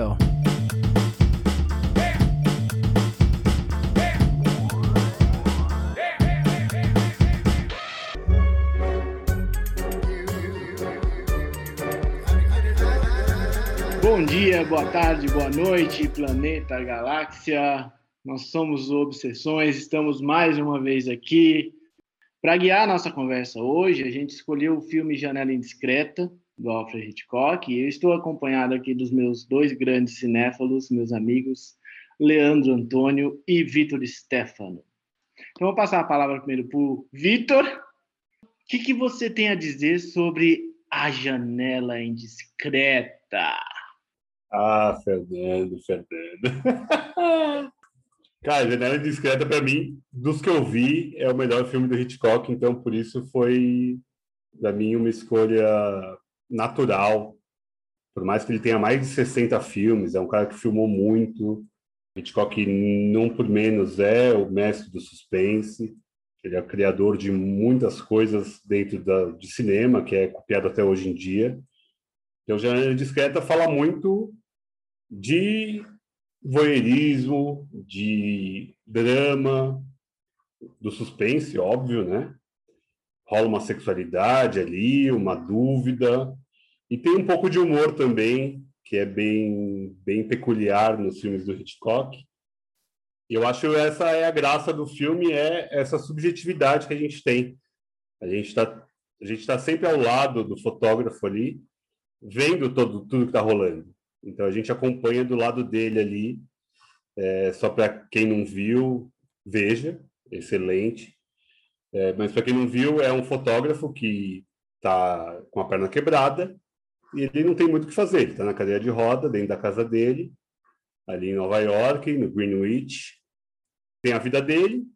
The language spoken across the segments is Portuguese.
go. Bom dia, boa tarde, boa noite, planeta, galáxia. Nós somos Obsessões, estamos mais uma vez aqui. Para guiar a nossa conversa hoje, a gente escolheu o filme Janela Indiscreta, do Alfred Hitchcock, e eu estou acompanhado aqui dos meus dois grandes cinéfilos, meus amigos, Leandro Antônio e Vitor Stefano. Então, vou passar a palavra primeiro para o Vitor. O que, que você tem a dizer sobre A Janela Indiscreta? Ah, Fernando, Fernando. Cara, Janela Indiscreta, para mim, dos que eu vi, é o melhor filme do Hitchcock, então por isso foi, para mim, uma escolha natural. Por mais que ele tenha mais de 60 filmes, é um cara que filmou muito. Hitchcock, não por menos, é o mestre do suspense. Ele é o criador de muitas coisas dentro da, de cinema, que é copiado até hoje em dia. Então, Janela Discreta fala muito de voyeurismo, de drama, do suspense, óbvio, né? Rola uma sexualidade ali, uma dúvida, e tem um pouco de humor também, que é bem, bem peculiar nos filmes do Hitchcock. Eu acho que essa é a graça do filme, é essa subjetividade que a gente tem. A gente está a gente está sempre ao lado do fotógrafo ali, vendo todo, tudo que está rolando. Então a gente acompanha do lado dele ali. É, só para quem não viu, veja, excelente. É, mas para quem não viu, é um fotógrafo que está com a perna quebrada e ele não tem muito o que fazer. Ele está na cadeira de roda, dentro da casa dele, ali em Nova York, no Greenwich. Tem a vida dele,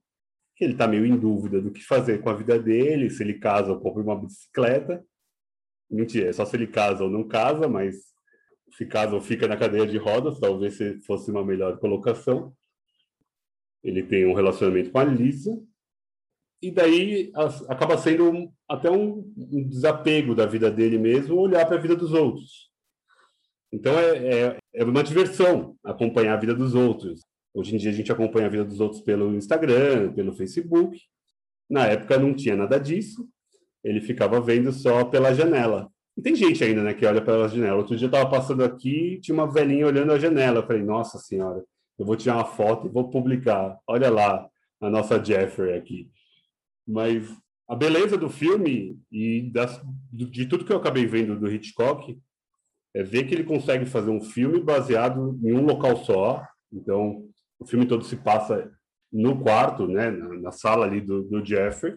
ele está meio em dúvida do que fazer com a vida dele, se ele casa ou compra uma bicicleta. Mentira, é só se ele casa ou não casa, mas se casa ou fica na cadeira de rodas, talvez fosse uma melhor colocação. Ele tem um relacionamento com a Lisa, e daí acaba sendo um, até um, um, desapego da vida dele mesmo, olhar para a vida dos outros. Então é, é, é, uma diversão acompanhar a vida dos outros. Hoje em dia a gente acompanha a vida dos outros pelo Instagram, pelo Facebook. Na época não tinha nada disso. Ele ficava vendo só pela janela. E tem gente ainda, né, que olha pela janela. Outro dia eu estava passando aqui, tinha uma velhinha olhando a janela. Eu falei, nossa senhora, eu vou tirar uma foto e vou publicar. Olha lá a nossa Jeffrey aqui. Mas a beleza do filme e das, de tudo que eu acabei vendo do Hitchcock é ver que ele consegue fazer um filme baseado em um local só. Então, o filme todo se passa no quarto, né, na, na sala ali do, do Jeffrey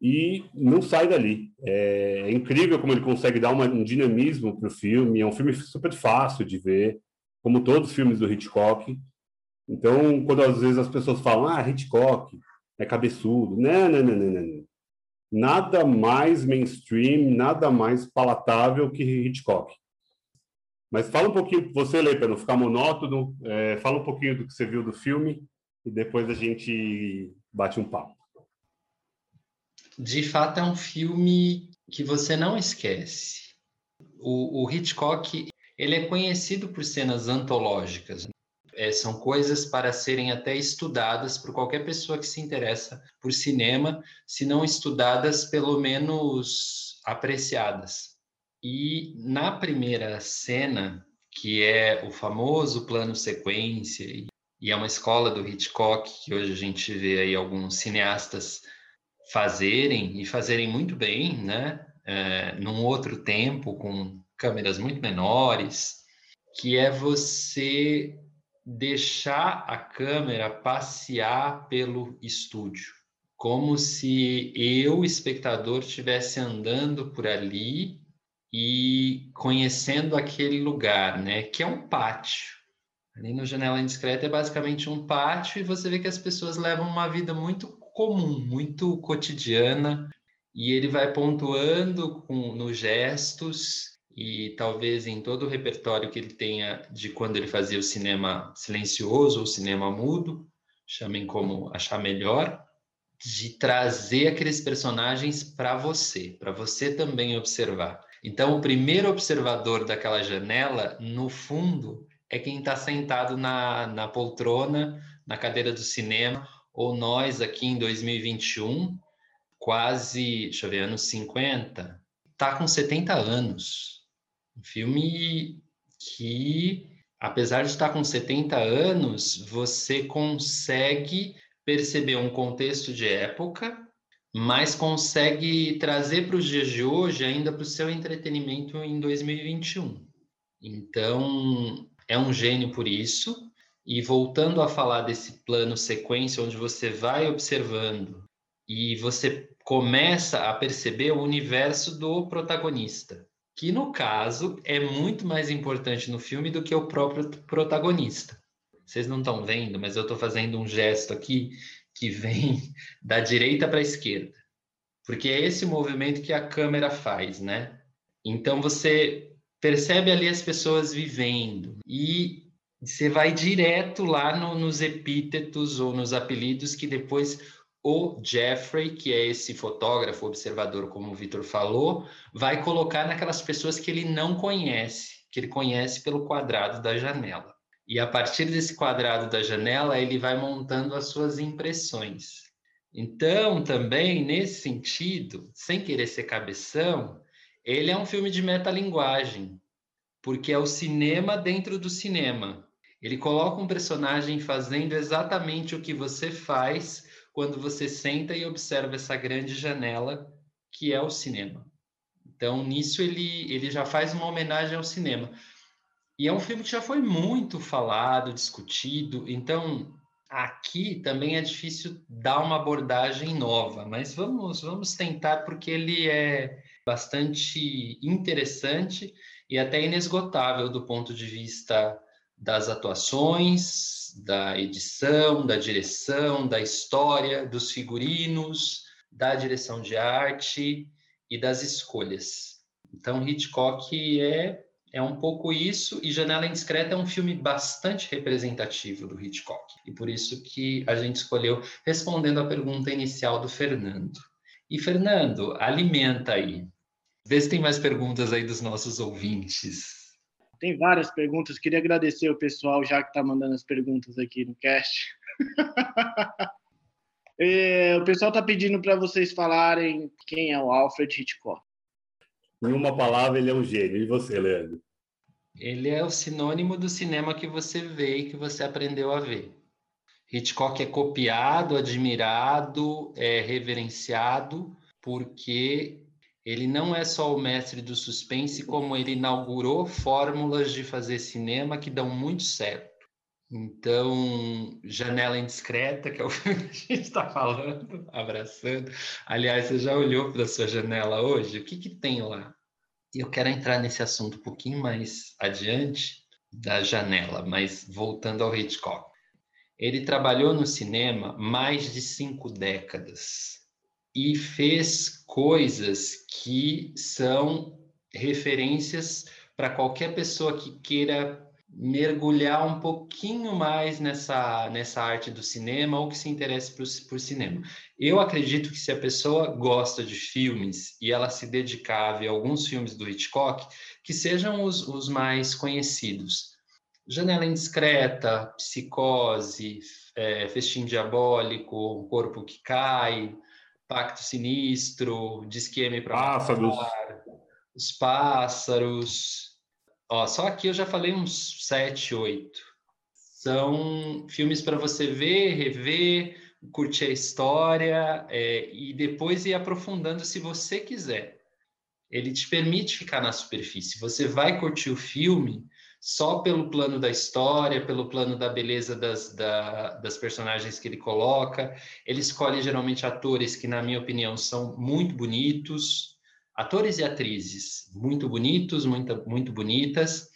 e não sai dali. É, é, incrível como ele consegue dar uma, um dinamismo para o filme. É um filme super fácil de ver, como todos os filmes do Hitchcock. Então, quando às vezes as pessoas falam, ah, Hitchcock é cabeçudo. Não, não, não, não, não. Nada mais mainstream, nada mais palatável que Hitchcock. Mas fala um pouquinho, você, Lei, para não ficar monótono, é, fala um pouquinho do que você viu do filme e depois a gente bate um papo de fato é um filme que você não esquece. O, o Hitchcock ele é conhecido por cenas antológicas. É, são coisas para serem até estudadas por qualquer pessoa que se interessa por cinema, se não estudadas, pelo menos apreciadas. E na primeira cena, que é o famoso plano sequência, e é uma escola do Hitchcock, que hoje a gente vê aí alguns cineastas fazerem e fazerem muito bem, né? É, num outro tempo, com câmeras muito menores, que é você deixar a câmera passear pelo estúdio, como se eu, espectador, estivesse andando por ali e conhecendo aquele lugar, né? Que é um pátio. Ali no Janela Indiscreta é basicamente um pátio e você vê que as pessoas levam uma vida muito comum, muito cotidiana, e ele vai pontuando com, nos gestos e talvez em todo o repertório que ele tenha de quando ele fazia o cinema silencioso ou cinema mudo, chamem como achar melhor, de trazer aqueles personagens para você, para você também observar. Então, o primeiro observador daquela janela, no fundo, é quem está sentado na, na poltrona, na cadeira do cinema, ou nós aqui em 2021, quase, deixa eu ver, anos 50, tá com 70 anos. Um filme que, apesar de estar com 70 anos, você consegue perceber um contexto de época, mas consegue trazer para os dias de hoje ainda para o seu entretenimento em 2021. Então, é um gênio por isso. E voltando a falar desse plano sequência, onde você vai observando e você começa a perceber o universo do protagonista, que no caso é muito mais importante no filme do que o próprio protagonista. Vocês não estão vendo, mas eu estou fazendo um gesto aqui que vem da direita para a esquerda, porque é esse movimento que a câmera faz, né? Então você percebe ali as pessoas vivendo e você vai direto lá no, nos epítetos ou nos apelidos que depois o Jeffrey, que é esse fotógrafo observador, como o Vitor falou, vai colocar naquelas pessoas que ele não conhece, que ele conhece pelo quadrado da janela. E a partir desse quadrado da janela, ele vai montando as suas impressões. Então, também nesse sentido, sem querer ser cabeção, ele é um filme de metalinguagem, porque é o cinema dentro do cinema. Ele coloca um personagem fazendo exatamente o que você faz quando você senta e observa essa grande janela que é o cinema. Então, nisso ele, ele já faz uma homenagem ao cinema. E é um filme que já foi muito falado, discutido. Então, aqui também é difícil dar uma abordagem nova, mas vamos, vamos tentar porque ele é bastante interessante e até inesgotável do ponto de vista das atuações, da edição, da direção, da história, dos figurinos, da direção de arte e das escolhas. Então, Hitchcock é, é um pouco isso, e Janela Indiscreta é um filme bastante representativo do Hitchcock, e por isso que a gente escolheu respondendo à pergunta inicial do Fernando. E, Fernando, alimenta aí. Vê se tem mais perguntas aí dos nossos ouvintes. Tem várias perguntas. Queria agradecer o pessoal já que está mandando as perguntas aqui no cast. é, o pessoal está pedindo para vocês falarem quem é o Alfred Hitchcock. Em uma palavra, ele é um gênio. E você, Leandro? Ele é o sinônimo do cinema que você vê e que você aprendeu a ver. Hitchcock é copiado, admirado, é reverenciado, porque ele não é só o mestre do suspense, como ele inaugurou fórmulas de fazer cinema que dão muito certo. Então, Janela Indiscreta, que é o filme que a gente está falando, abraçando. Aliás, você já olhou para a sua janela hoje? O que, que tem lá? Eu quero entrar nesse assunto um pouquinho mais adiante da janela, mas voltando ao Hitchcock. Ele trabalhou no cinema mais de cinco décadas e fez coisas que são referências para qualquer pessoa que queira mergulhar um pouquinho mais nessa, nessa arte do cinema ou que se interesse por, por cinema. Eu acredito que se a pessoa gosta de filmes e ela se dedicar a ver alguns filmes do Hitchcock, que sejam os, os mais conhecidos. Janela Indiscreta, Psicose, é, Festim Diabólico, Corpo que Cai, Pacto Sinistro, Disque para Pássaros. Os Pássaros. Ó, só aqui eu já falei uns sete, oito. São filmes para você ver, rever, curtir a história é, e depois ir aprofundando se você quiser. Ele te permite ficar na superfície. Você vai curtir o filme só pelo plano da história, pelo plano da beleza das, da, das personagens que ele coloca. Ele escolhe geralmente atores que, na minha opinião, são muito bonitos, atores e atrizes muito bonitos, muito, muito bonitas.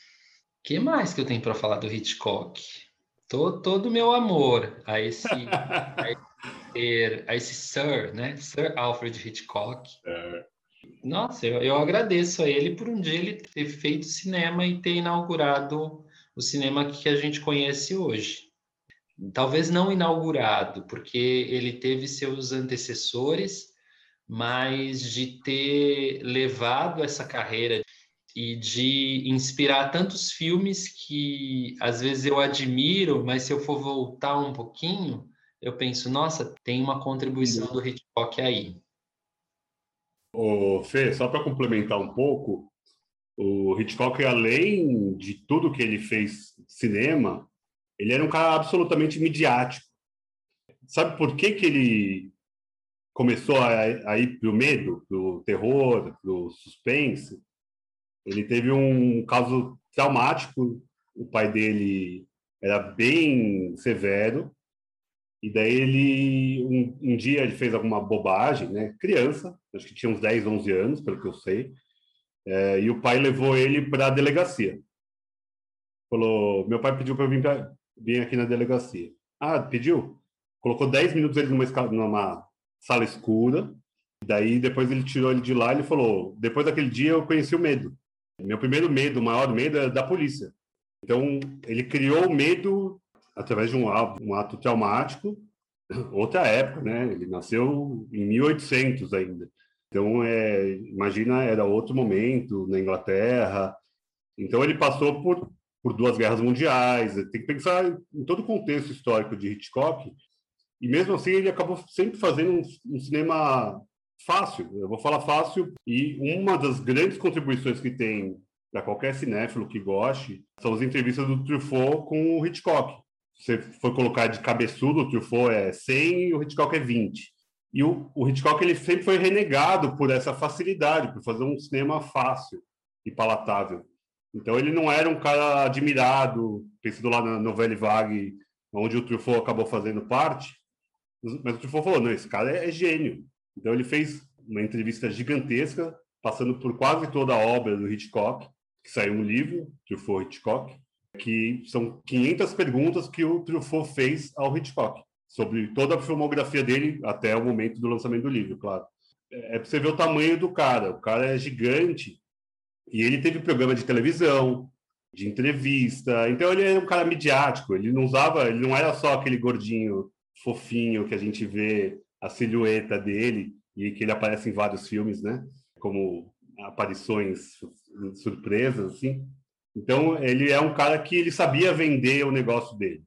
O que mais que eu tenho para falar do Hitchcock? Tô, todo o meu amor a esse, a esse, a esse Sir, né? Sir Alfred Hitchcock. É nossa, eu, eu agradeço a ele por um dia ele ter feito cinema e ter inaugurado o cinema que a gente conhece hoje. Talvez não inaugurado, porque ele teve seus antecessores, mas de ter levado essa carreira e de inspirar tantos filmes que às vezes eu admiro, mas se eu for voltar um pouquinho, eu penso, nossa, tem uma contribuição do Hitchcock aí. Ô, Fê, só para complementar um pouco, o Hitchcock, além de tudo que ele fez cinema, ele era um cara absolutamente midiático. Sabe por que, que ele começou a, a ir para o medo, para o terror, para o suspense? Ele teve um caso traumático. O pai dele era bem severo e daí ele um, um, dia ele fez alguma bobagem, né? Criança, acho que tinha uns 10, 11 anos, pelo que eu sei. É, e o pai levou ele para a delegacia. Falou: "Meu pai pediu para eu vir, pra, vir aqui na delegacia". Ah, pediu? Colocou 10 minutos ele numa, numa sala escura. Daí depois ele tirou ele de lá e ele falou: "Depois daquele dia eu conheci o medo. Meu primeiro medo, o maior medo é da polícia. Então, ele criou o medo através de um, um ato traumático, outra época, né? Ele nasceu em 1800 ainda. Então, é, imagina, era outro momento na Inglaterra. Então, ele passou por, por duas guerras mundiais. Tem que pensar em todo o contexto histórico de Hitchcock. E mesmo assim, ele acabou sempre fazendo um, um cinema fácil, eu vou falar fácil, e uma das grandes contribuições que tem para qualquer cinéfilo que goste são as entrevistas do Truffaut com o Hitchcock. Você foi colocar de cabeçudo, o Truffaut é 100 e o Hitchcock é 20. E o, o Hitchcock ele sempre foi renegado por essa facilidade, por fazer um cinema fácil e palatável. Então ele não era um cara admirado, pensando lá na novela Vague, onde o Truffaut acabou fazendo parte, mas o Truffaut falou, não, esse cara é, é gênio. Então ele fez uma entrevista gigantesca, passando por quase toda a obra do Hitchcock, que saiu um livro, Truffaut Hitchcock, que são 500 perguntas que o Truffaut fez ao Hitchcock, sobre toda a filmografia dele até o momento do lançamento do livro, claro. É, é para você ver o tamanho do cara. O cara é gigante e ele teve programa de televisão, de entrevista. Então ele é um cara midiático. Ele não usava, ele não era só aquele gordinho fofinho que a gente vê a silhueta dele e que ele aparece em vários filmes, né? Como aparições surpresas, assim. Então, ele é um cara que ele sabia vender o negócio dele.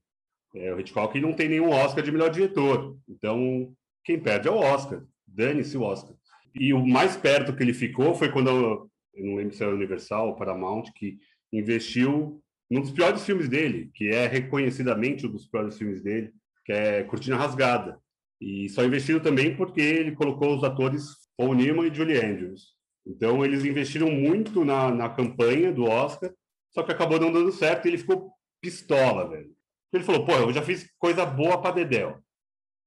É, o Hitchcock não tem nenhum Oscar de melhor diretor. Então, quem perde é o Oscar. Dane-se o Oscar. E o mais perto que ele ficou foi quando, eu não lembro se era Universal ou Paramount, que investiu num dos piores filmes dele, que é reconhecidamente um dos piores filmes dele, que é Cortina Rasgada. E só investiram também porque ele colocou os atores Paul Newman e Julie Andrews. Então, eles investiram muito na, na campanha do Oscar, só que acabou não dando certo e ele ficou pistola, velho. Ele falou, pô, eu já fiz coisa boa para Dedel.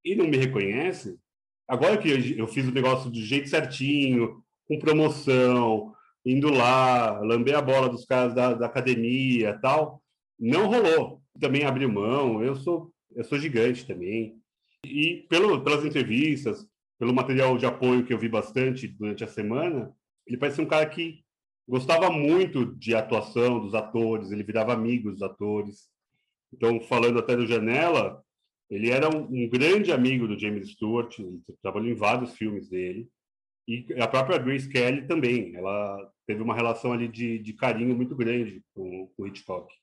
E não me reconhece? Agora que eu fiz o negócio do jeito certinho, com promoção, indo lá, lamber a bola dos caras da, da academia tal, não rolou. Também abriu mão, eu sou, eu sou gigante também. E pelo, pelas entrevistas, pelo material de apoio que eu vi bastante durante a semana, ele parece um cara que gostava muito de atuação dos atores, ele virava amigo dos atores. Então, falando até do Janela, ele era um, um grande amigo do James Stewart, ele trabalhou em vários filmes dele. E a própria Grace Kelly também, ela teve uma relação ali de, de carinho muito grande com, com o Hitchcock.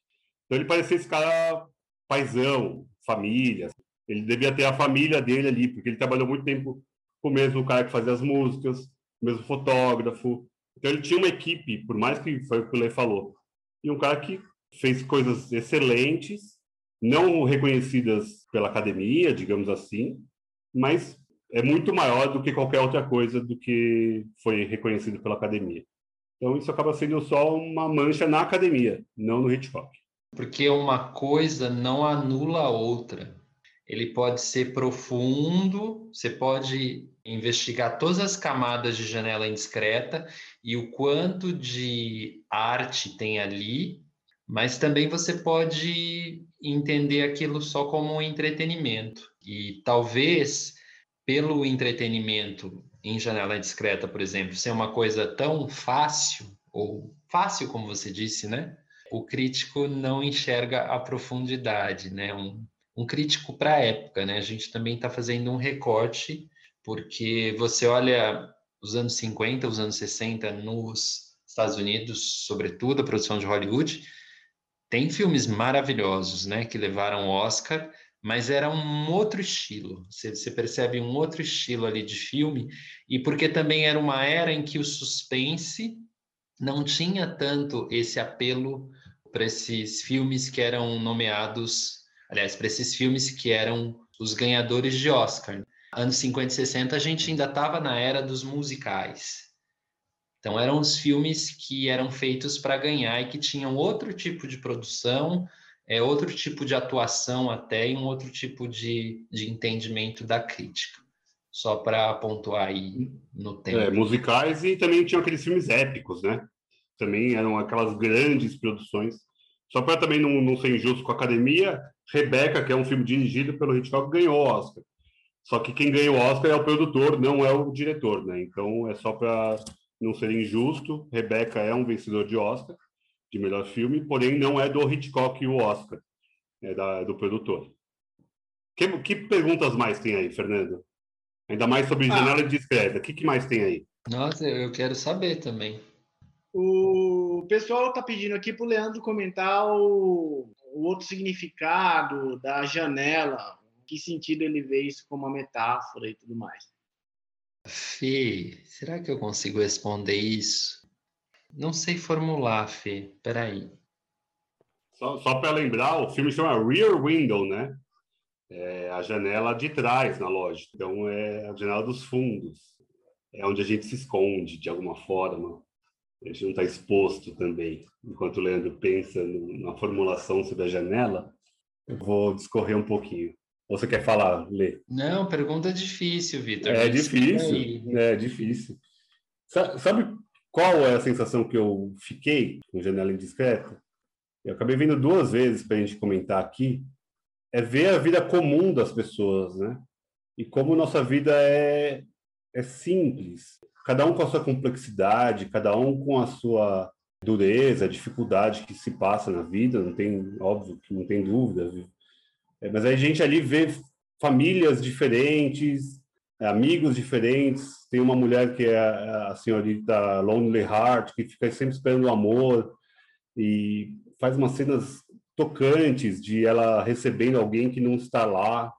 Então, ele parecia esse cara paisão, família, ele devia ter a família dele ali, porque ele trabalhou muito tempo com o mesmo cara que fazia as músicas, o mesmo fotógrafo. Então ele tinha uma equipe, por mais que foi o que o Lê falou, e um cara que fez coisas excelentes, não reconhecidas pela academia, digamos assim, mas é muito maior do que qualquer outra coisa do que foi reconhecido pela academia. Então isso acaba sendo só uma mancha na academia, não no Hitchcock. Porque uma coisa não anula a outra ele pode ser profundo, você pode investigar todas as camadas de janela indiscreta e o quanto de arte tem ali, mas também você pode entender aquilo só como um entretenimento. E talvez pelo entretenimento em janela discreta, por exemplo, ser uma coisa tão fácil, ou fácil como você disse, né? O crítico não enxerga a profundidade, né? Um, um crítico para a época, né? A gente também está fazendo um recorte porque você olha os anos 50, os anos 60 nos Estados Unidos, sobretudo a produção de Hollywood, tem filmes maravilhosos, né, que levaram o Oscar, mas era um outro estilo. Você, você, percebe um outro estilo ali de filme, e porque também era uma era em que o suspense não tinha tanto esse apelo para esses filmes que eram nomeados, aliás, para esses filmes que eram os ganhadores de Oscar. Anos 50 e 60 a gente ainda estava na era dos musicais. Então eram os filmes que eram feitos para ganhar e que tinham outro tipo de produção, é outro tipo de atuação até e um outro tipo de, de entendimento da crítica. Só para pontuar aí no tempo. É, musicais e também tinham aqueles filmes épicos, né? Também eram aquelas grandes produções. Só para também não, não ser injusto com a academia, Rebeca, que é um filme dirigido pelo Hitchcock, ganhou o Oscar. Só que quem ganha o Oscar é o produtor, não é o diretor, né? Então é só para não ser injusto, Rebeca é um vencedor de Oscar, de melhor filme, porém não é do Hitchcock o Oscar, é da, do produtor. Que, que perguntas mais tem aí, Fernando? Ainda mais sobre ah. janela discreta. O que, que mais tem aí? Nossa, eu quero saber também. O pessoal está pedindo aqui para o Leandro comentar o, o, outro significado da janela. Em que sentido ele vê isso como uma metáfora e tudo mais. Fê, será que eu consigo responder isso? Não sei formular, Fê. Peraí. Só, só para lembrar, o filme chama Rear Window, né? É a janela de trás na loja. Então, é a janela dos fundos. É onde a gente se esconde, de alguma forma. A gente não está exposto também. Enquanto o Leandro pensa na formulação sobre a janela, eu vou discorrer um pouquinho. Ou você quer falar, Lê? Não, pergunta difícil, Vitor. É difícil, é difícil. Sabe qual é a sensação que eu fiquei com Janela Indiscreta? Eu acabei vendo duas vezes para a gente comentar aqui. É ver a vida comum das pessoas, né? E como nossa vida é, é simples. Cada um com a sua complexidade, cada um com a sua dureza, dificuldade que se passa na vida, não tem, óbvio que não tem dúvida, é, mas a gente ali vê famílias diferentes, amigos diferentes. Tem uma mulher que é a senhorita Lonely Heart, que fica sempre esperando o amor e faz umas cenas tocantes de ela recebendo alguém que não está lá.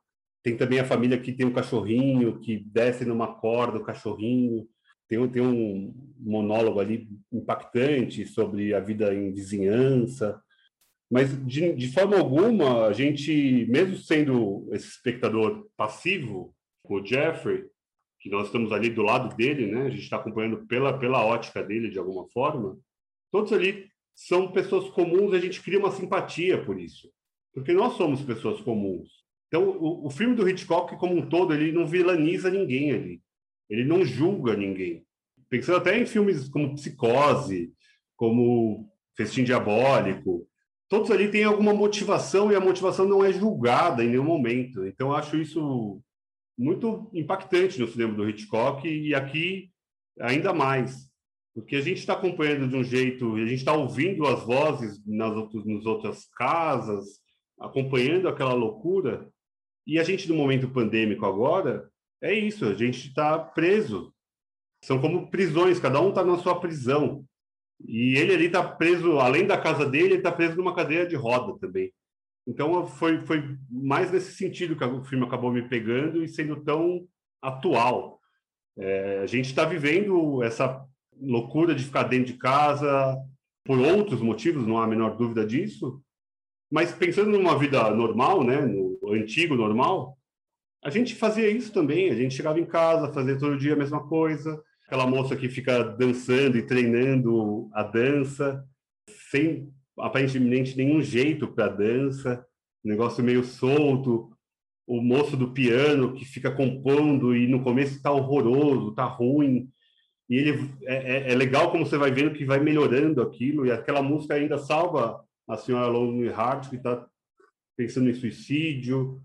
Tem também a família que tem um cachorrinho, que desce numa corda o cachorrinho. Tem, tem um monólogo ali impactante sobre a vida em vizinhança. Mas, de, de forma alguma, a gente, mesmo sendo esse espectador passivo, o Jeffrey, que nós estamos ali do lado dele, né? A gente está acompanhando pela, pela ótica dele, de alguma forma. Todos ali são pessoas comuns a gente cria uma simpatia por isso. Porque nós somos pessoas comuns. Então, o, o filme do Hitchcock, como um todo, ele não vilaniza ninguém ali. Ele não julga ninguém. Pensando até em filmes como Psicose, como Festim Diabólico, todos ali têm alguma motivação e a motivação não é julgada em nenhum momento. Então, acho isso muito impactante no cinema do Hitchcock e aqui ainda mais, porque a gente está acompanhando de um jeito, a gente está ouvindo as vozes nas, outras, nas outras casas, acompanhando aquela loucura, e a gente, no momento pandêmico agora, é isso, a gente está preso. São como prisões, cada um está na sua prisão. E ele ali está preso, além da casa dele, ele está preso numa cadeira de roda também. Então foi, foi mais nesse sentido que o filme acabou me pegando e sendo tão atual. É, a gente está vivendo essa loucura de ficar dentro de casa por outros motivos, não há a menor dúvida disso. Mas pensando numa vida normal, né, no antigo normal, a gente fazia isso também. A gente chegava em casa, fazia todo dia a mesma coisa, aquela moça que fica dançando e treinando a dança, sem aparentemente nenhum jeito para dança, negócio meio solto, o moço do piano que fica compondo e no começo está horroroso, está ruim, e ele é, é, é, legal como você vai vendo que vai melhorando aquilo, e aquela música ainda salva a senhora Lonely Heart, que está pensando em suicídio,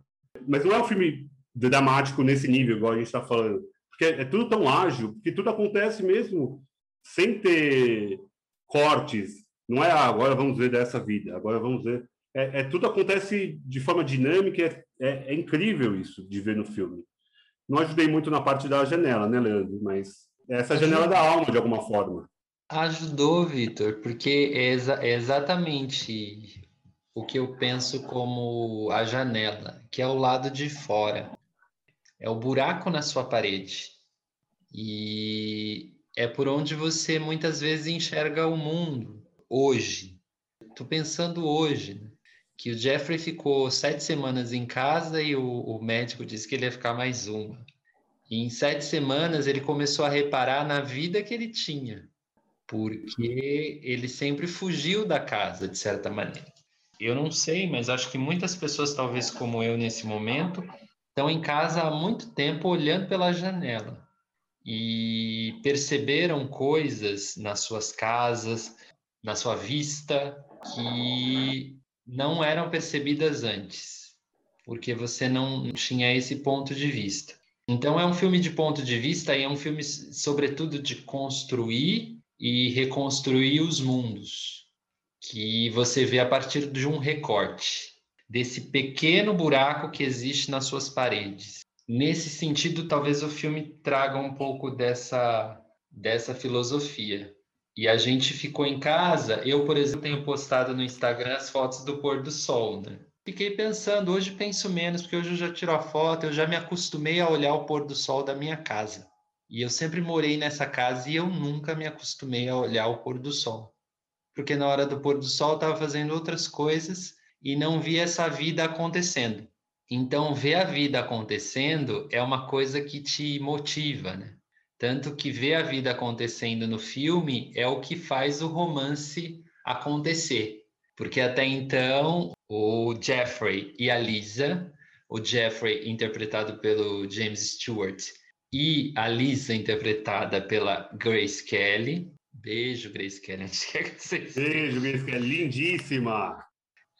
mas não é um filme dramático nesse nível, igual a gente está falando porque é tudo tão ágil, porque tudo acontece mesmo sem ter cortes. Não é ah, agora vamos ver dessa vida, agora vamos ver. É, é tudo acontece de forma dinâmica, é, é, é, incrível isso de ver no filme. não ajudei muito na parte da janela, né, Leandro? Mas essa janela da alma, de alguma forma. Ajudou, Vitor, porque é, exa é exatamente o que eu penso como a janela, que é o lado de fora. É o buraco na sua parede. E é por onde você muitas vezes enxerga o mundo hoje. Estou pensando hoje, né? que o Jeffrey ficou sete semanas em casa e o, o médico disse que ele ia ficar mais uma. E em sete semanas ele começou a reparar na vida que ele tinha, porque ele sempre fugiu da casa, de certa maneira. Eu não sei, mas acho que muitas pessoas, talvez como eu nesse momento, estão em casa há muito tempo olhando pela janela e perceberam coisas nas suas casas, na sua vista, que não eram percebidas antes, porque você não tinha esse ponto de vista. Então é um filme de ponto de vista e é um filme sobretudo de construir e reconstruir os mundos que você vê a partir de um recorte desse pequeno buraco que existe nas suas paredes. Nesse sentido, talvez o filme traga um pouco dessa dessa filosofia. E a gente ficou em casa. Eu, por exemplo, tenho postado no Instagram as fotos do pôr do sol, né? Fiquei pensando, hoje penso menos, porque hoje eu já tiro a foto, eu já me acostumei a olhar o pôr do sol da minha casa. E eu sempre morei nessa casa e eu nunca me acostumei a olhar o pôr do sol. Porque na hora do pôr do sol estava fazendo outras coisas e não via essa vida acontecendo. Então, ver a vida acontecendo é uma coisa que te motiva, né? Tanto que ver a vida acontecendo no filme é o que faz o romance acontecer. Porque até então, o Jeffrey e a Lisa, o Jeffrey interpretado pelo James Stewart e a Lisa interpretada pela Grace Kelly. Beijo, Grace Kelly. Beijo, Grace Kelly. Lindíssima.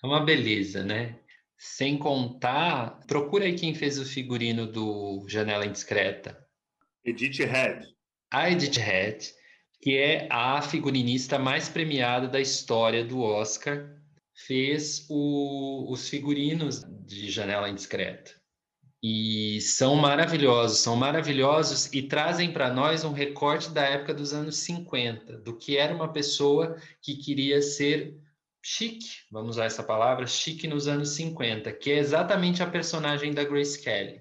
É uma beleza, né? Sem contar, procura aí quem fez o figurino do Janela Indiscreta. Edith Head. A Edith Head, que é a figurinista mais premiada da história do Oscar, fez o, os figurinos de Janela Indiscreta. E são maravilhosos, são maravilhosos e trazem para nós um recorte da época dos anos 50, do que era uma pessoa que queria ser chique, vamos usar essa palavra, chique nos anos 50, que é exatamente a personagem da Grace Kelly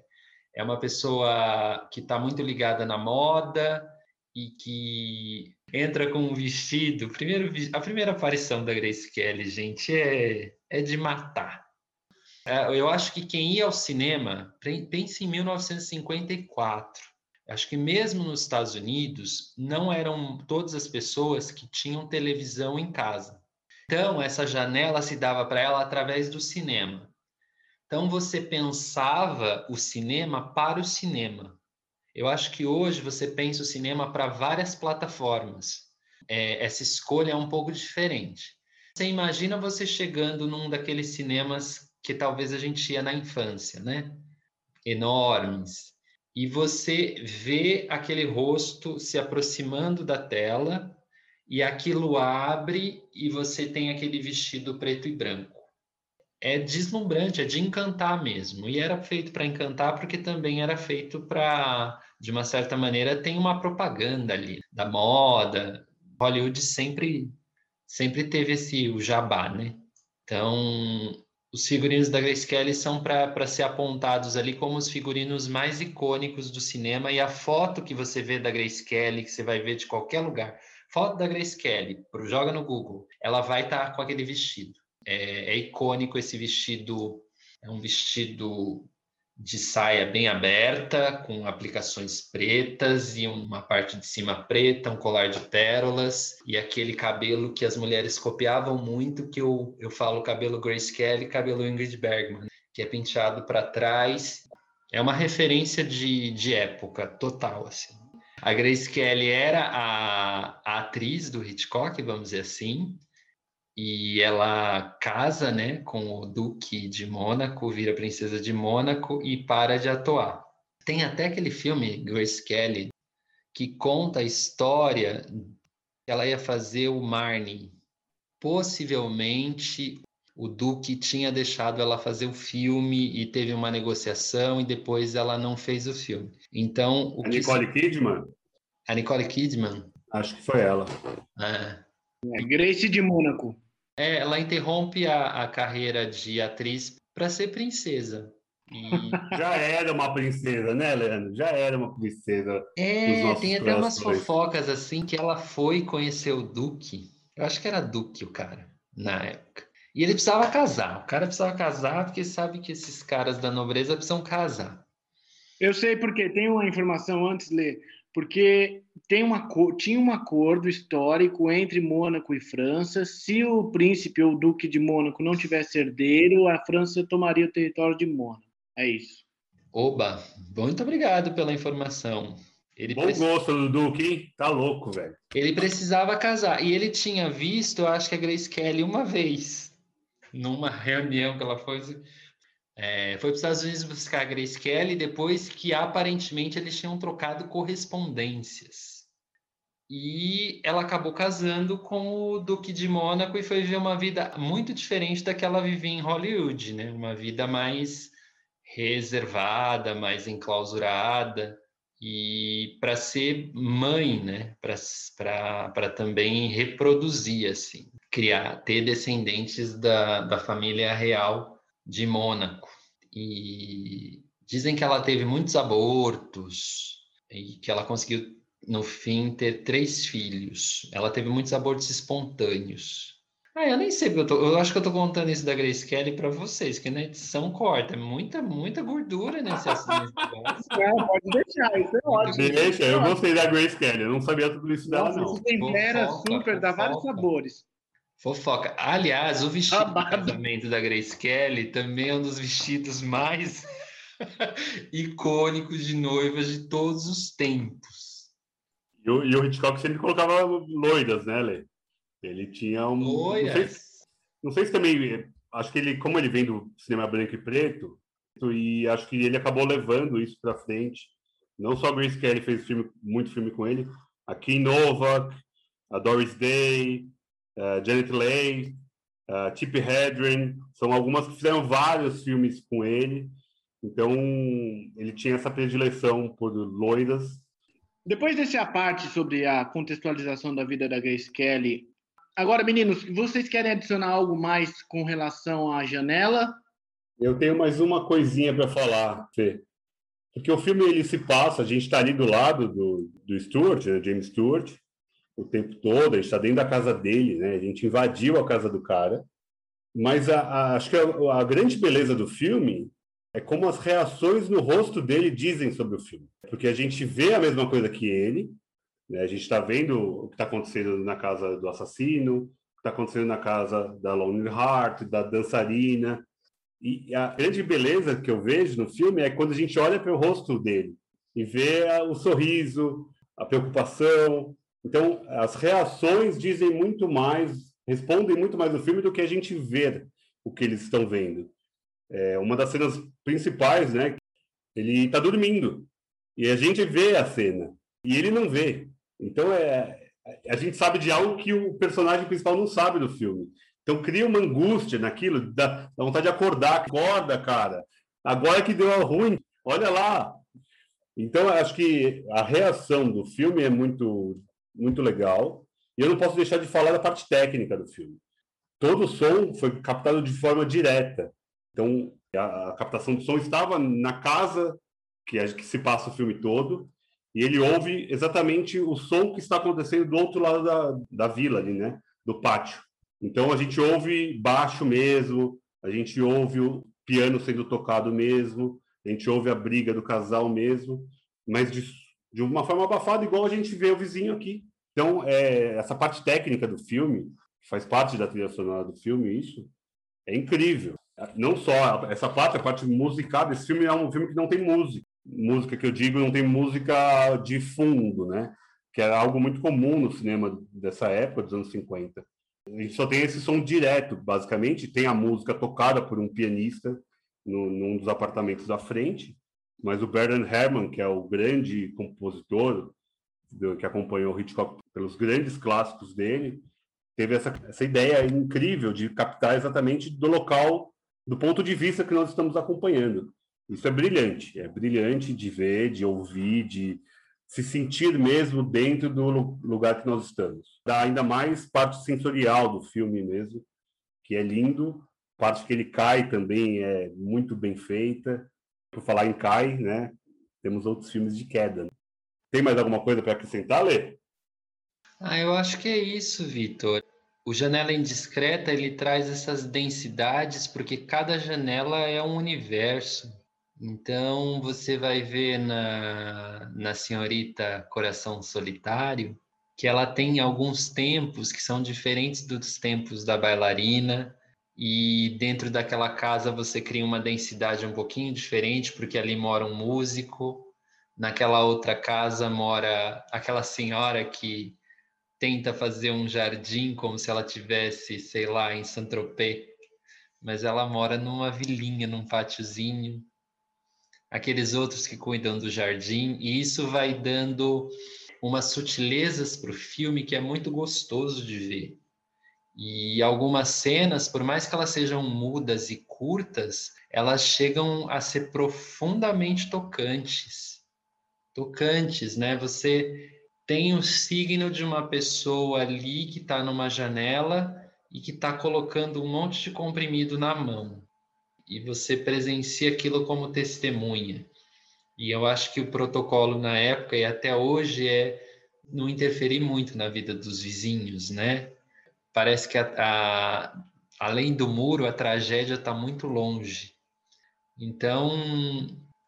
é uma pessoa que está muito ligada na moda e que entra com um vestido. Primeiro, a primeira aparição da Grace Kelly, gente, é, é de matar. É, eu acho que quem ia ao cinema, pense em 1954. Acho que mesmo nos Estados Unidos, não eram todas as pessoas que tinham televisão em casa. Então, essa janela se dava para ela através do cinema. Então você pensava o cinema para o cinema. Eu acho que hoje você pensa o cinema para várias plataformas. É, essa escolha é um pouco diferente. Você imagina você chegando num daqueles cinemas que talvez a gente ia na infância, né? Enormes. E você vê aquele rosto se aproximando da tela e aquilo abre e você tem aquele vestido preto e branco é deslumbrante, é de encantar mesmo. E era feito para encantar porque também era feito para, de uma certa maneira, tem uma propaganda ali da moda. Hollywood sempre sempre teve esse o jabá, né? Então, os figurinos da Grace Kelly são para ser apontados ali como os figurinos mais icônicos do cinema e a foto que você vê da Grace Kelly, que você vai ver de qualquer lugar, foto da Grace Kelly, joga no Google, ela vai estar tá com aquele vestido. É, é icônico esse vestido, é um vestido de saia bem aberta, com aplicações pretas e uma parte de cima preta, um colar de pérolas e aquele cabelo que as mulheres copiavam muito, que eu, eu falo cabelo Grace Kelly, cabelo Ingrid Bergman, que é penteado para trás. É uma referência de, de época total, assim. A Grace Kelly era a, a atriz do Hitchcock, vamos dizer assim, e ela casa, né, com o duque de Mônaco, vira princesa de Mônaco e para de atuar. Tem até aquele filme Grace Kelly que conta a história que ela ia fazer o Marnie. Possivelmente o Duque tinha deixado ela fazer o filme e teve uma negociação e depois ela não fez o filme. Então, o a Nicole se... Kidman? A Nicole Kidman? Acho que foi ela. É. é Grace de Mônaco. É, ela interrompe a, a carreira de atriz para ser princesa. E... Já era uma princesa, né, Leandro? Já era uma princesa. É, tem até umas fofocas assim que ela foi conhecer o Duque. Eu acho que era Duque o cara, na época. E ele precisava casar. O cara precisava casar porque sabe que esses caras da nobreza precisam casar. Eu sei porque tem uma informação antes, Lê, porque tem uma, tinha um acordo histórico entre Mônaco e França. Se o príncipe ou o duque de Mônaco não tivesse herdeiro, a França tomaria o território de Mônaco. É isso. Oba, muito obrigado pela informação. Ele Bom gosto do Duque, hein? Tá louco, velho. Ele precisava casar. E ele tinha visto, eu acho que a Grace Kelly uma vez, numa reunião que ela foi. É, foi para os Estados Unidos buscar a Grace Kelly depois que aparentemente eles tinham trocado correspondências. E ela acabou casando com o Duque de Mônaco e foi viver uma vida muito diferente da que ela vivia em Hollywood, né? Uma vida mais reservada, mais enclausurada e para ser mãe, né? Para também reproduzir, assim, criar, ter descendentes da, da família real de Mônaco. E dizem que ela teve muitos abortos e que ela conseguiu, no fim, ter três filhos. Ela teve muitos abortos espontâneos. Ah, eu nem sei, eu, tô, eu acho que eu tô contando isso da Grace Kelly para vocês, que na edição corta muita, muita gordura nesse assunto. Não, pode deixar, isso é ótimo. Deixa, eu gostei da Grace Kelly, eu não sabia tudo isso dela, não. Tempera super, dá vários sabores. Fofoca. Aliás, o vestido do casamento da Grace Kelly também é um dos vestidos mais icônicos de noivas de todos os tempos. E o, e o Hitchcock sempre colocava loiras, né, Lê? Ele tinha um. Loiras. Não sei, não sei se também. Acho que ele, como ele vem do cinema branco e preto, e acho que ele acabou levando isso para frente. Não só a Grace Kelly fez filme, muito filme com ele, a Kim Novak, a Doris Day, uh, Janet Leigh, uh, Chip Hedren, são algumas que fizeram vários filmes com ele. Então, ele tinha essa predileção por loiras. Depois dessa parte sobre a contextualização da vida da Grace Kelly, agora, meninos, vocês querem adicionar algo mais com relação à janela? Eu tenho mais uma coisinha para falar, Fê. Porque o filme ele se passa, a gente está ali do lado do, do Stuart, né, James Stewart, o tempo todo, a gente está dentro da casa dele, né? A gente invadiu a casa do cara. Mas a, a, acho que a, a, grande beleza do filme é como as reações no rosto dele dizem sobre o filme. Porque a gente vê a mesma coisa que ele, né? a gente está vendo o que está acontecendo na casa do assassino, o que está acontecendo na casa da Lonely Heart, da dançarina. E a grande beleza que eu vejo no filme é quando a gente olha para o rosto dele e vê o sorriso, a preocupação, então, as reações dizem muito mais, respondem muito mais no filme do que a gente vê o que eles estão vendo. É, uma das cenas principais, né? Ele está dormindo e a gente vê a cena e ele não vê. Então, é, a gente sabe de algo que o personagem principal não sabe do filme. Então, cria uma angústia naquilo, dá, dá vontade de acordar. Acorda, cara. Agora que deu ruim, olha lá. Então, acho que a reação do filme é muito muito legal. E eu não posso deixar de falar da parte técnica do filme. Todo o som foi captado de forma direta. Então, a, captação do som estava na casa que, é, que se passa o filme todo, e ele ouve exatamente o som que está acontecendo do outro lado da, da vila ali, né? Do pátio. Então a gente ouve baixo mesmo, a gente ouve o piano sendo tocado mesmo, a gente ouve a briga do casal mesmo, mas de de uma forma abafada, igual a gente vê o vizinho aqui. Então, é, essa parte técnica do filme, faz parte da trilha sonora do filme, isso é incrível. Não só essa parte, a parte musical, esse filme é um filme que não tem música. Música que eu digo, não tem música de fundo, né? Que era algo muito comum no cinema dessa época, dos anos 50. A gente só tem esse som direto, basicamente. Tem a música tocada por um pianista no, num dos apartamentos da frente, mas o Bernard Herrmann, que é o grande compositor que acompanhou Hitchcock pelos grandes clássicos dele, teve essa, essa ideia incrível de captar exatamente do local, do ponto de vista que nós estamos acompanhando. Isso é brilhante, é brilhante de ver, de ouvir, de se sentir mesmo dentro do lugar que nós estamos. Dá ainda mais parte sensorial do filme mesmo, que é lindo. Parte que ele cai também é muito bem feita. Por falar em cai, né? Temos outros filmes de queda. Tem mais alguma coisa para acrescentar, Lê? Ah, eu acho que é isso, Vitor. O Janela Indiscreta ele traz essas densidades porque cada janela é um universo. Então você vai ver na, na senhorita Coração Solitário que ela tem alguns tempos que são diferentes dos tempos da bailarina, e dentro daquela casa você cria uma densidade um pouquinho diferente, porque ali mora um músico, naquela outra casa mora aquela senhora que tenta fazer um jardim como se ela tivesse, sei lá, em Saint-Tropez, mas ela mora numa vilinha, num pátiozinho. Aqueles outros que cuidam do jardim, e isso vai dando umas sutilezas para o filme que é muito gostoso de ver. E algumas cenas, por mais que elas sejam mudas e curtas, elas chegam a ser profundamente tocantes. Tocantes, né? Você tem o signo de uma pessoa ali que está numa janela e que está colocando um monte de comprimido na mão. E você presencia aquilo como testemunha. E eu acho que o protocolo na época e até hoje é não interferir muito na vida dos vizinhos, né? Parece que a, a, além do muro, a tragédia está muito longe. Então,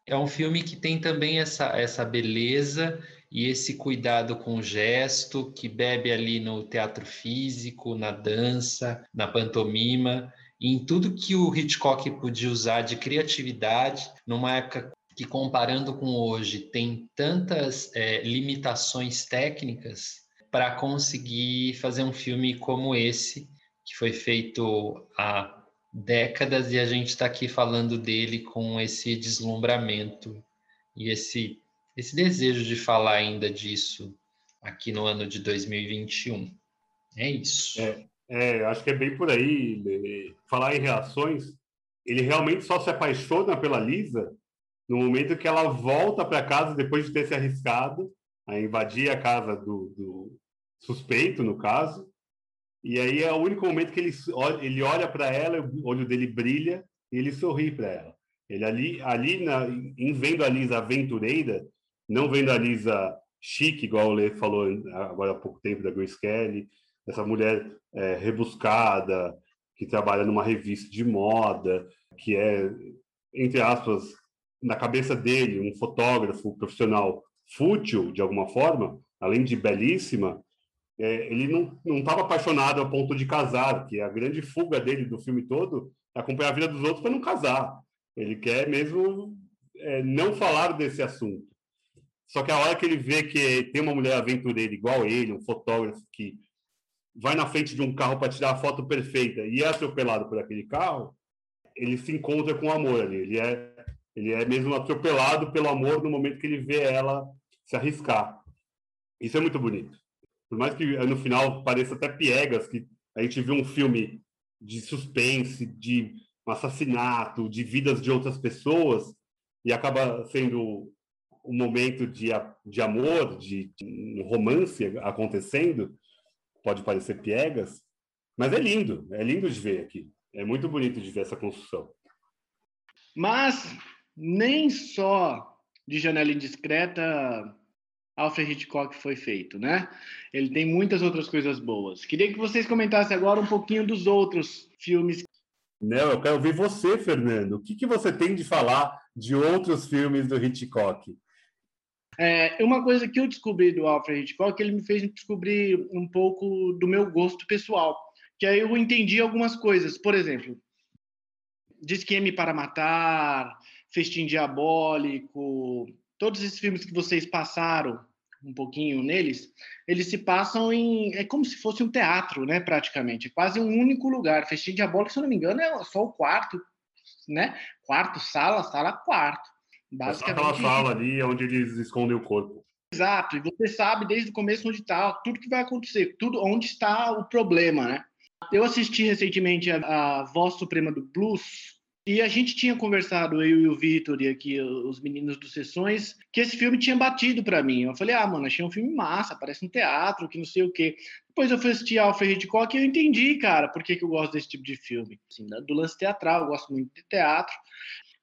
é um filme que tem também essa, essa beleza e esse cuidado com o gesto que bebe ali no teatro físico, na dança, na pantomima, em tudo que o Hitchcock podia usar de criatividade, numa época que, comparando com hoje, tem tantas é, limitações técnicas para conseguir fazer um filme como esse, que foi feito há décadas e a gente está aqui falando dele com esse deslumbramento e esse esse desejo de falar ainda disso aqui no ano de 2021. É isso. É, é acho que é bem por aí. Falar em reações, ele realmente só se apaixona pela Lisa no momento que ela volta para casa depois de ter se arriscado a invadir a casa do, do suspeito, no caso. E aí é o único momento que ele, ele olha para ela, o olho dele brilha e ele sorri para ela. Ele ali, ali na, em vendo a Lisa aventureira, não vendo a Lisa chique, igual o Lê falou agora há pouco tempo da Grace Kelly, essa mulher é, rebuscada, que trabalha numa revista de moda, que é, entre aspas, na cabeça dele, um fotógrafo profissional fútil, de alguma forma, além de belíssima, é, ele não estava apaixonado a ponto de casar, que a grande fuga dele do filme todo é acompanhar a vida dos outros para não casar. Ele quer mesmo é, não falar desse assunto. Só que a hora que ele vê que tem uma mulher aventureira igual ele, um fotógrafo que vai na frente de um carro para tirar a foto perfeita e é atropelado por aquele carro, ele se encontra com o amor ali. Ele é, ele é mesmo atropelado pelo amor no momento que ele vê ela se arriscar. Isso é muito bonito. Por mais que no final pareça até piegas, que a gente vê um filme de suspense, de um assassinato, de vidas de outras pessoas, e acaba sendo um momento de, de amor, de, de um romance acontecendo, pode parecer piegas, mas é lindo, é lindo de ver aqui. É muito bonito de ver essa construção. Mas nem só de Janela Indiscreta Alfred Hitchcock foi feito, né? Ele tem muitas outras coisas boas. Queria que vocês comentassem agora um pouquinho dos outros filmes. Não, eu quero ouvir você, Fernando. O que, que você tem de falar de outros filmes do Hitchcock? É, uma coisa que eu descobri do Alfred Hitchcock, ele me fez descobrir um pouco do meu gosto pessoal, que aí eu entendi algumas coisas. Por exemplo, De Esquema para Matar, Festim Diabólico, todos esses filmes que vocês passaram um pouquinho neles, eles se passam em. É como se fosse um teatro, né? Praticamente. É quase um único lugar. Festim Diabólico, se eu não me engano, é só o quarto, né? Quarto, sala, sala, quarto. Basicamente. É aquela sala ali onde eles escondem o corpo. Exato, e você sabe desde o começo onde está, tudo que vai acontecer, tudo onde está o problema, né? Eu assisti recentemente a, a Voz Suprema do Blues, e a gente tinha conversado, eu e o Vitor e aqui os meninos dos Sessões, que esse filme tinha batido para mim. Eu falei, ah, mano, achei um filme massa, parece um teatro, que não sei o quê. Depois eu fui assistir Alfred Hitchcock e eu entendi, cara, por que, que eu gosto desse tipo de filme. Assim, do lance teatral, eu gosto muito de teatro.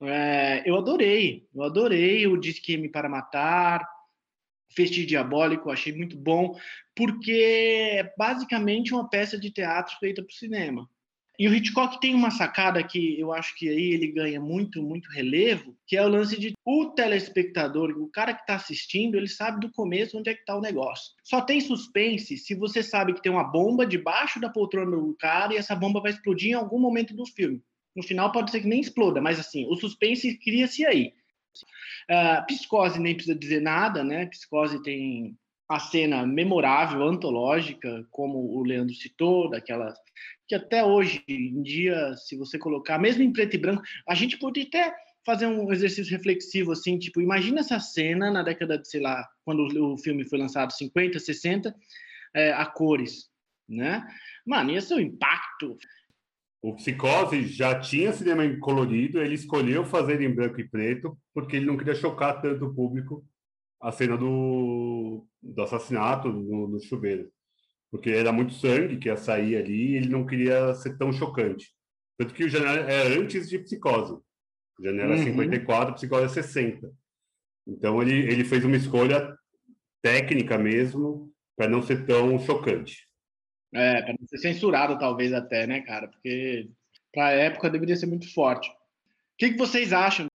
É, eu adorei, eu adorei o Disque para Matar, Festim Diabólico, achei muito bom, porque é basicamente uma peça de teatro feita para o cinema. E o Hitchcock tem uma sacada que eu acho que aí ele ganha muito, muito relevo, que é o lance de o telespectador, o cara que está assistindo, ele sabe do começo onde é que está o negócio. Só tem suspense se você sabe que tem uma bomba debaixo da poltrona do cara e essa bomba vai explodir em algum momento do filme. No final pode ser que nem exploda, mas assim, o suspense cria-se aí. Uh, psicose nem precisa dizer nada, né? Psicose tem a cena memorável, antológica, como o Leandro citou, daquela que até hoje em dia, se você colocar, mesmo em preto e branco, a gente pode até fazer um exercício reflexivo assim, tipo, imagina essa cena na década de, sei lá, quando o filme foi lançado, 50, 60, é, a cores, né? Mano, ia ser um impacto. O Psicose já tinha cinema colorido, ele escolheu fazer em branco e preto porque ele não queria chocar tanto o público a cena do, do assassinato no, no chuveiro. Porque era muito sangue que ia sair ali e ele não queria ser tão chocante. Tanto que o Janela é antes de Psicose. Janela uhum. 54, Psicose é 60. Então ele, ele fez uma escolha técnica mesmo para não ser tão chocante. É, para não ser censurado talvez até, né, cara? Porque para a época deveria ser muito forte. O que, que vocês acham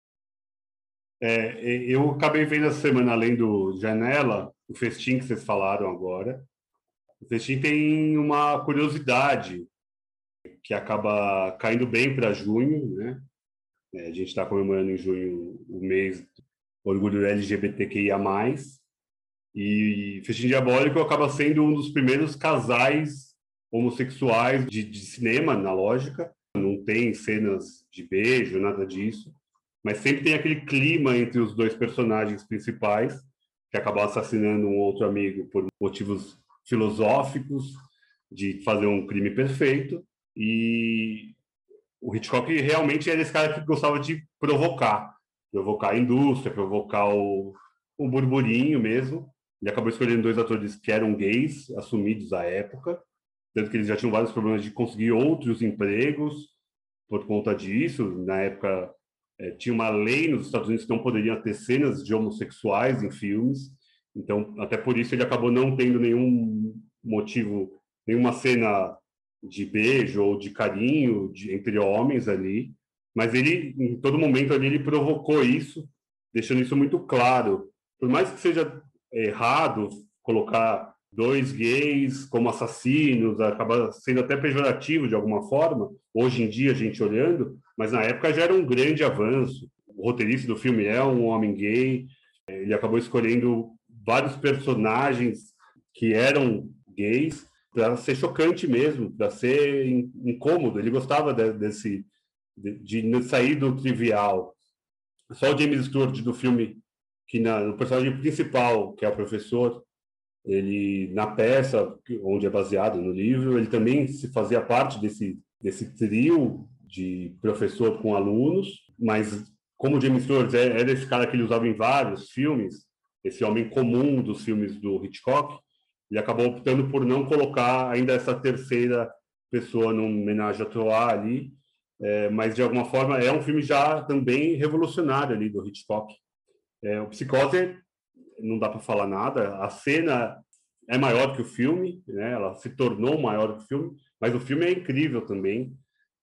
é, eu acabei vendo essa semana, além do Janela, o festim que vocês falaram agora. O tem uma curiosidade que acaba caindo bem para junho, né? É, a gente está comemorando em junho o mês orgulho LGBTQIA+. E Festim Diabólico acaba sendo um dos primeiros casais homossexuais de, de cinema, na lógica. Não tem cenas de beijo, nada disso mas sempre tem aquele clima entre os dois personagens principais, que acabam assassinando um outro amigo por motivos filosóficos, de fazer um crime perfeito, e o Hitchcock realmente era esse cara que gostava de provocar, provocar a indústria, provocar o, o burburinho mesmo. Ele acabou escolhendo dois atores que eram gays, assumidos à época, tanto que eles já tinham vários problemas de conseguir outros empregos por conta disso. Na época, é, tinha uma lei nos Estados Unidos que não poderiam ter cenas de homossexuais em filmes, então até por isso ele acabou não tendo nenhum motivo, nenhuma cena de beijo ou de carinho de, entre homens ali, mas ele em todo momento ali ele provocou isso, deixando isso muito claro. Por mais que seja errado colocar dois gays como assassinos, acaba sendo até pejorativo de alguma forma, hoje em dia a gente olhando, mas na época já era um grande avanço. O roteirista do filme é um homem gay, ele acabou escolhendo vários personagens que eram gays para ser chocante mesmo, para ser incômodo. Ele gostava de, desse de, de, sair do trivial. Só o James Stewart do filme que na, no personagem principal, que é o professor, ele na peça onde é baseado no livro, ele também se fazia parte desse desse trio de professor com alunos, mas como James Stewart é, era esse cara que ele usava em vários filmes, esse homem comum dos filmes do Hitchcock, ele acabou optando por não colocar ainda essa terceira pessoa no homenagem a Troar ali, é, mas de alguma forma é um filme já também revolucionário ali do Hitchcock. É, o Psicose não dá para falar nada, a cena é maior que o filme, né? Ela se tornou maior que o filme, mas o filme é incrível também.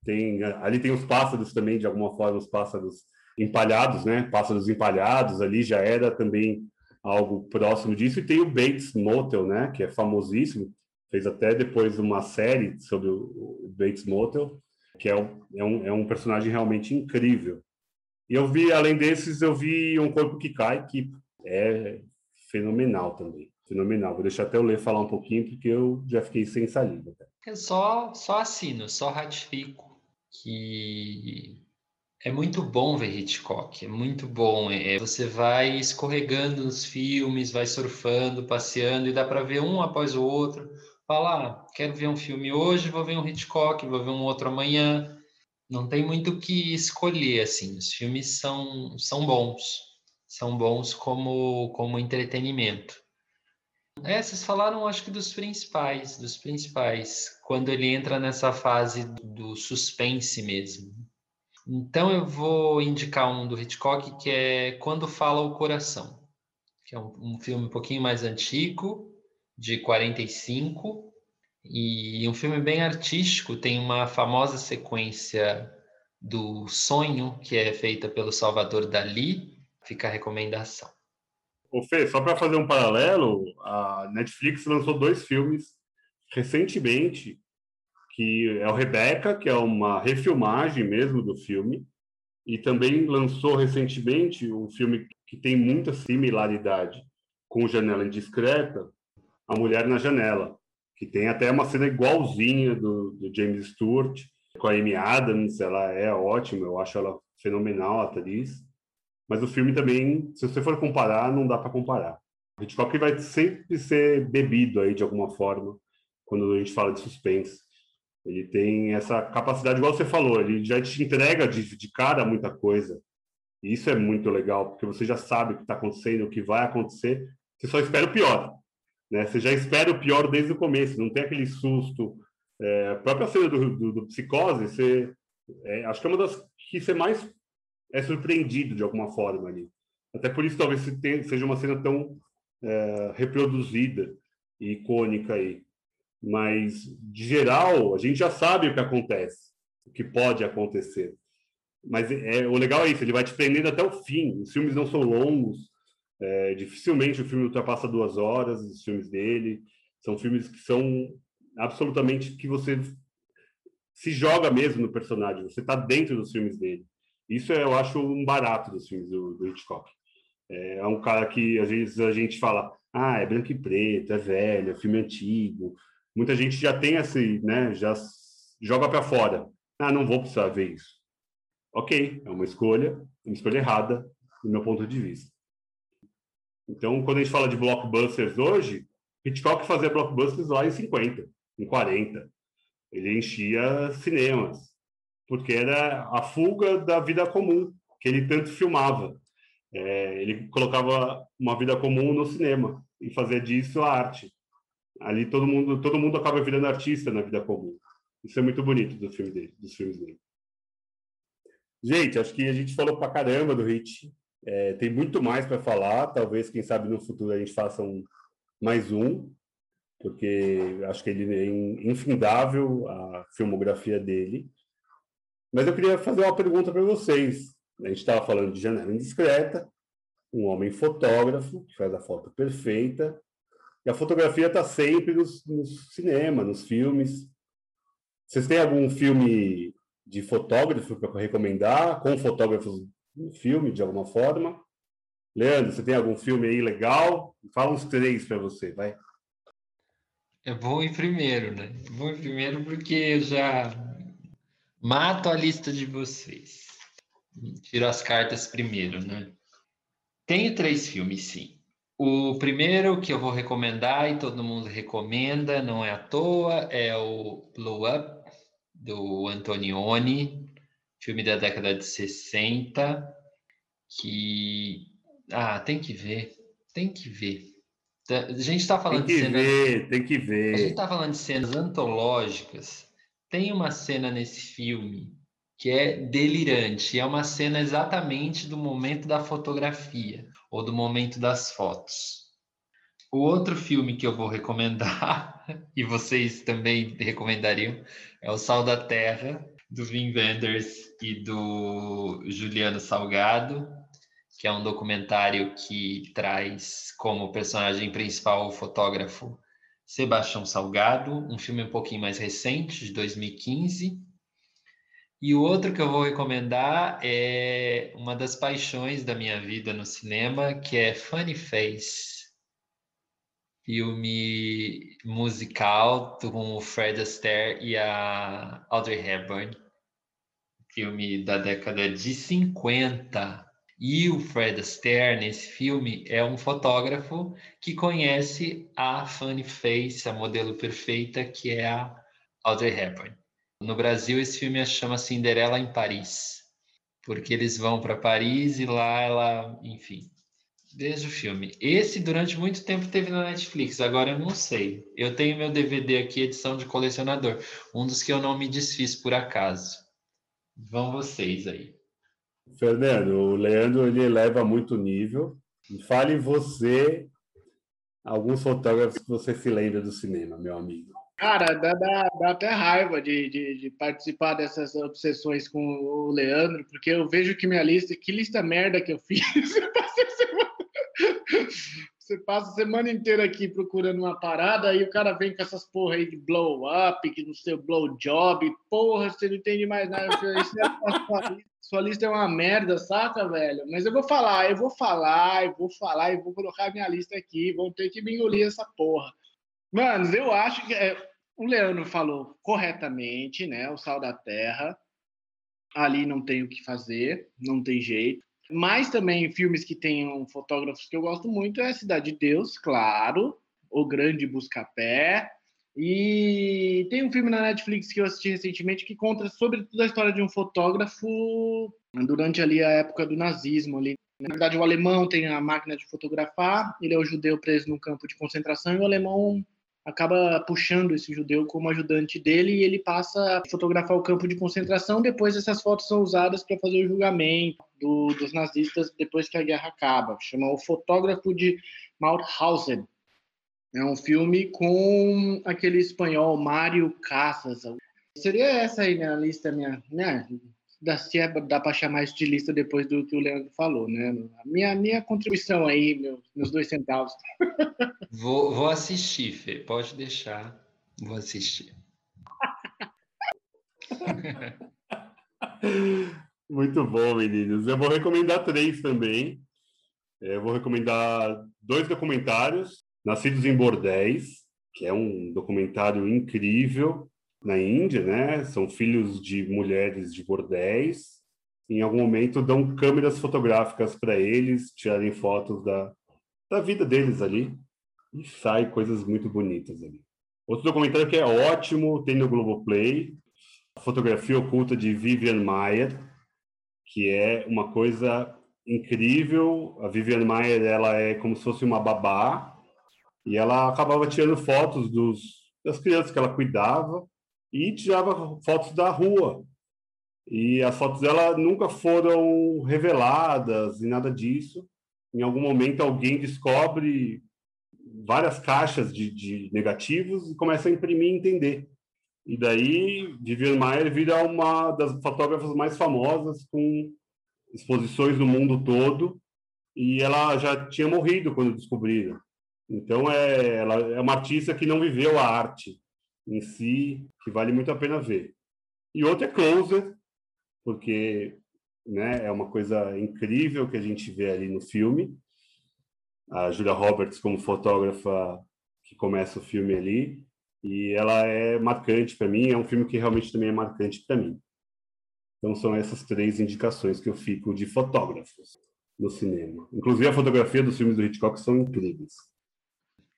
Tem ali tem os pássaros também de alguma forma os pássaros empalhados, né? Pássaros empalhados ali já era também algo próximo disso e tem o Bates Motel, né? Que é famosíssimo. Fez até depois uma série sobre o Bates Motel, que é um, é um, é um personagem realmente incrível. E eu vi, além desses, eu vi Um Corpo que Cai, que é fenomenal também. Fenomenal. Vou deixar até o Lê falar um pouquinho, porque eu já fiquei sem saliva. Eu só, só assino, só ratifico que É muito bom ver Hitchcock, é muito bom. É, você vai escorregando nos filmes, vai surfando, passeando e dá para ver um após o outro. Fala, ah, quero ver um filme hoje, vou ver um Hitchcock, vou ver um outro amanhã. Não tem muito o que escolher, assim. Os filmes são, são bons, são bons como, como entretenimento. É, vocês falaram, acho que dos principais, dos principais, quando ele entra nessa fase do suspense mesmo. Então eu vou indicar um do Hitchcock que é Quando Fala o Coração, que é um, um filme um pouquinho mais antigo, de 45, e um filme bem artístico, tem uma famosa sequência do Sonho, que é feita pelo Salvador Dali, fica a recomendação. Ô Fê, só para fazer um paralelo, a Netflix lançou dois filmes recentemente que é o Rebecca, que é uma refilmagem mesmo do filme, e também lançou recentemente um filme que tem muita similaridade com Janela Indiscreta, A Mulher na Janela, que tem até uma cena igualzinha do, do James Stewart, com a Amy Adams, ela é ótima, eu acho ela fenomenal, a atriz. Mas o filme também, se você for comparar, não dá para comparar. Hitchcock vai sempre ser bebido aí de alguma forma quando a gente fala de suspense. Ele tem essa capacidade, igual você falou, ele já te entrega de, de cara muita coisa. E isso é muito legal, porque você já sabe o que está acontecendo, o que vai acontecer, você só espera o pior. Né? Você já espera o pior desde o começo, não tem aquele susto. É, a própria cena do, do, do Psicose, você, é, acho que é uma das que você mais é surpreendido de alguma forma ali. Até por isso, talvez seja uma cena tão é, reproduzida e icônica aí mas de geral a gente já sabe o que acontece, o que pode acontecer. Mas é, o legal é isso, ele vai te prendendo até o fim. Os filmes não são longos, é, dificilmente o filme ultrapassa duas horas. Os filmes dele são filmes que são absolutamente que você se joga mesmo no personagem. Você está dentro dos filmes dele. Isso eu acho um barato dos filmes do, do Hitchcock. É, é um cara que às vezes a gente fala, ah, é branco e preto, é velho, é filme antigo, muita gente já tem esse, né, já joga para fora. Ah, não vou precisar ver isso. Ok, é uma escolha, uma escolha errada, do meu ponto de vista. Então, quando a gente fala de blockbusters hoje, Hitchcock fazia blockbusters lá em 50, em 40. Ele enchia cinemas, porque era a fuga da vida comum que ele tanto filmava. É, ele colocava uma vida comum no cinema e fazia disso a arte ali todo mundo todo mundo acaba virando artista na vida comum. Isso é muito bonito do filme dele, dos filmes dele. Gente, acho que a gente falou pra caramba do Hit. É, tem muito mais para falar. Talvez, quem sabe, no futuro a gente faça um, mais um, porque acho que ele é infindável a filmografia dele. Mas eu queria fazer uma pergunta para vocês. A gente estava falando de Janela Indiscreta, um homem fotógrafo que faz a foto perfeita, e a fotografia está sempre no, no cinema, nos filmes. Vocês têm algum filme de fotógrafo para recomendar, com fotógrafos no filme, de alguma forma? Leandro, você tem algum filme aí legal? Fala uns três para você, vai. Eu vou em primeiro, né? Vou em primeiro porque eu já mato a lista de vocês. Tiro as cartas primeiro, né? Tenho três filmes, sim. O primeiro que eu vou recomendar e todo mundo recomenda, não é à toa, é o Blow Up, do Antonioni, filme da década de 60, que. Ah, tem que ver, tem que ver. A gente está falando tem que de cenas. Ver, tem que ver. A gente está falando de cenas antológicas. Tem uma cena nesse filme que é delirante. É uma cena exatamente do momento da fotografia ou do momento das fotos. O outro filme que eu vou recomendar, e vocês também recomendariam, é O Sal da Terra, do Wim Wenders e do Juliano Salgado, que é um documentário que traz como personagem principal o fotógrafo Sebastião Salgado, um filme um pouquinho mais recente, de 2015 e o outro que eu vou recomendar é uma das paixões da minha vida no cinema, que é Funny Face, filme musical com o Fred Astaire e a Audrey Hepburn. filme da década de 50. E o Fred Astaire, nesse filme, é um fotógrafo que conhece a funny face, a modelo perfeita, que é a Audrey Hepburn. No Brasil, esse filme chama Cinderela em Paris, porque eles vão para Paris e lá ela, enfim, desde o filme. Esse, durante muito tempo, teve na Netflix, agora eu não sei. Eu tenho meu DVD aqui, edição de colecionador, um dos que eu não me desfiz por acaso. Vão vocês aí. Fernando, o Leandro ele eleva muito nível. Fale você alguns fotógrafos que você se lembra do cinema, meu amigo. Cara, dá, dá, dá até raiva de, de, de, participar dessas obsessões com o Leandro, porque eu vejo que minha lista, que lista merda que eu fiz. Você passa a semana inteira aqui procurando uma parada, aí o cara vem com essas porra aí de blow up, que no seu blow job, porra, você não entende mais nada. É sua lista é uma merda, saca, velho? Mas eu vou falar, eu vou falar, eu vou falar, eu vou colocar minha lista aqui, vão ter que me engolir essa porra. Mano, eu acho que é, o Leandro falou corretamente, né? O sal da terra. Ali não tem o que fazer, não tem jeito. Mas também filmes que tenham fotógrafos que eu gosto muito é Cidade de Deus, claro, O Grande Buscapé. E tem um filme na Netflix que eu assisti recentemente que conta sobre toda a história de um fotógrafo durante ali a época do nazismo ali. Na verdade, o alemão tem a máquina de fotografar, ele é o judeu preso num campo de concentração e o alemão acaba puxando esse judeu como ajudante dele e ele passa a fotografar o campo de concentração. Depois, essas fotos são usadas para fazer o julgamento do, dos nazistas depois que a guerra acaba. Chama O Fotógrafo de Mauthausen. É um filme com aquele espanhol Mário Casas. Seria essa aí na lista minha, né? Dá, se é, dá para chamar estilista depois do que o Leandro falou, né? A minha, minha contribuição aí, meu, meus dois centavos. Vou, vou assistir, Fê, pode deixar, vou assistir. Muito bom, meninos. Eu vou recomendar três também. Eu vou recomendar dois documentários: Nascidos em Bordéis, que é um documentário incrível na Índia, né? São filhos de mulheres de bordéis. Em algum momento dão câmeras fotográficas para eles tirarem fotos da, da vida deles ali e sai coisas muito bonitas ali. Outro documentário que é ótimo, tem no Globoplay, a fotografia oculta de Vivian Maier, que é uma coisa incrível. A Vivian Maier, ela é como se fosse uma babá e ela acabava tirando fotos dos, das crianças que ela cuidava e tirava fotos da rua. E as fotos dela nunca foram reveladas e nada disso. Em algum momento alguém descobre várias caixas de, de negativos e começa a imprimir e entender. E daí Vivian Maier vira uma das fotógrafas mais famosas com exposições no mundo todo e ela já tinha morrido quando descobriram. Então é ela é uma artista que não viveu a arte, em si, que vale muito a pena ver. E outro é Closer, porque né, é uma coisa incrível que a gente vê ali no filme. A Julia Roberts como fotógrafa que começa o filme ali, e ela é marcante para mim, é um filme que realmente também é marcante para mim. Então são essas três indicações que eu fico de fotógrafos no cinema. Inclusive a fotografia dos filmes do Hitchcock são incríveis.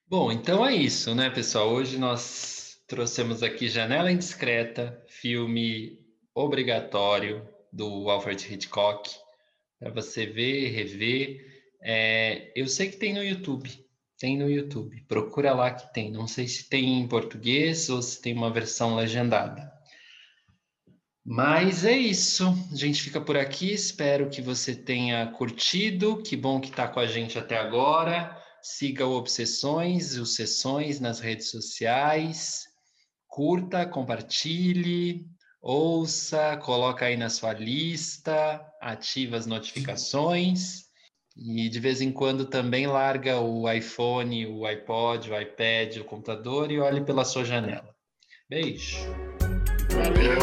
Bom, então é isso, né, pessoal? Hoje nós trouxemos aqui Janela Indiscreta, filme obrigatório do Alfred Hitchcock, para você ver, rever. É, eu sei que tem no YouTube, tem no YouTube, procura lá que tem. Não sei se tem em português ou se tem uma versão legendada. Mas é isso, a gente fica por aqui. Espero que você tenha curtido. Que bom que está com a gente até agora. Siga o Obsessões, os Sessões nas redes sociais curta, compartilhe, ouça, coloca aí na sua lista, ativa as notificações e de vez em quando também larga o iPhone, o iPod, o iPad, o computador e olhe pela sua janela. Beijo. Valeu.